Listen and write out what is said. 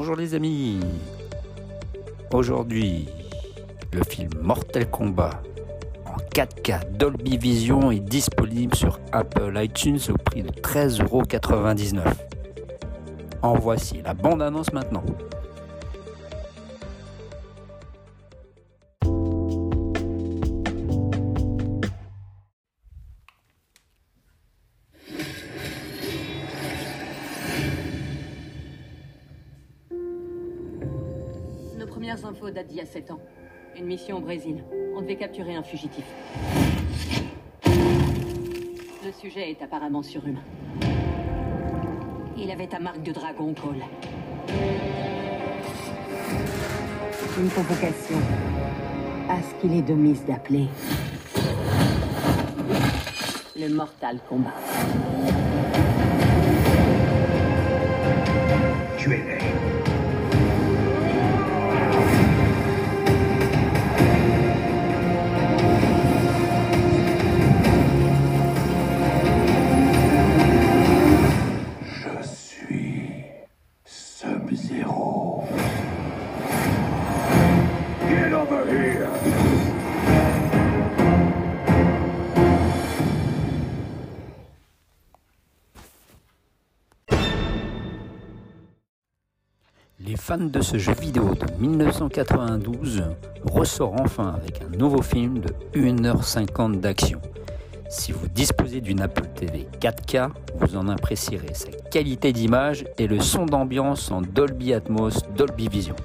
Bonjour les amis. Aujourd'hui, le film Mortal Kombat en 4K Dolby Vision est disponible sur Apple iTunes au prix de 13,99€. En voici la bande-annonce maintenant. Premières infos datent d'il y a 7 ans. Une mission au Brésil. On devait capturer un fugitif. Le sujet est apparemment surhumain. Il avait ta marque de dragon, Cole. Une convocation à ce qu'il est de mise d'appeler le Mortal Kombat. Tuez-les. Je Les fans de ce jeu vidéo de 1992 ressortent enfin avec un nouveau film de 1h50 d'action. Si vous disposez d'une Apple TV 4K, vous en apprécierez sa qualité d'image et le son d'ambiance en Dolby Atmos Dolby Vision.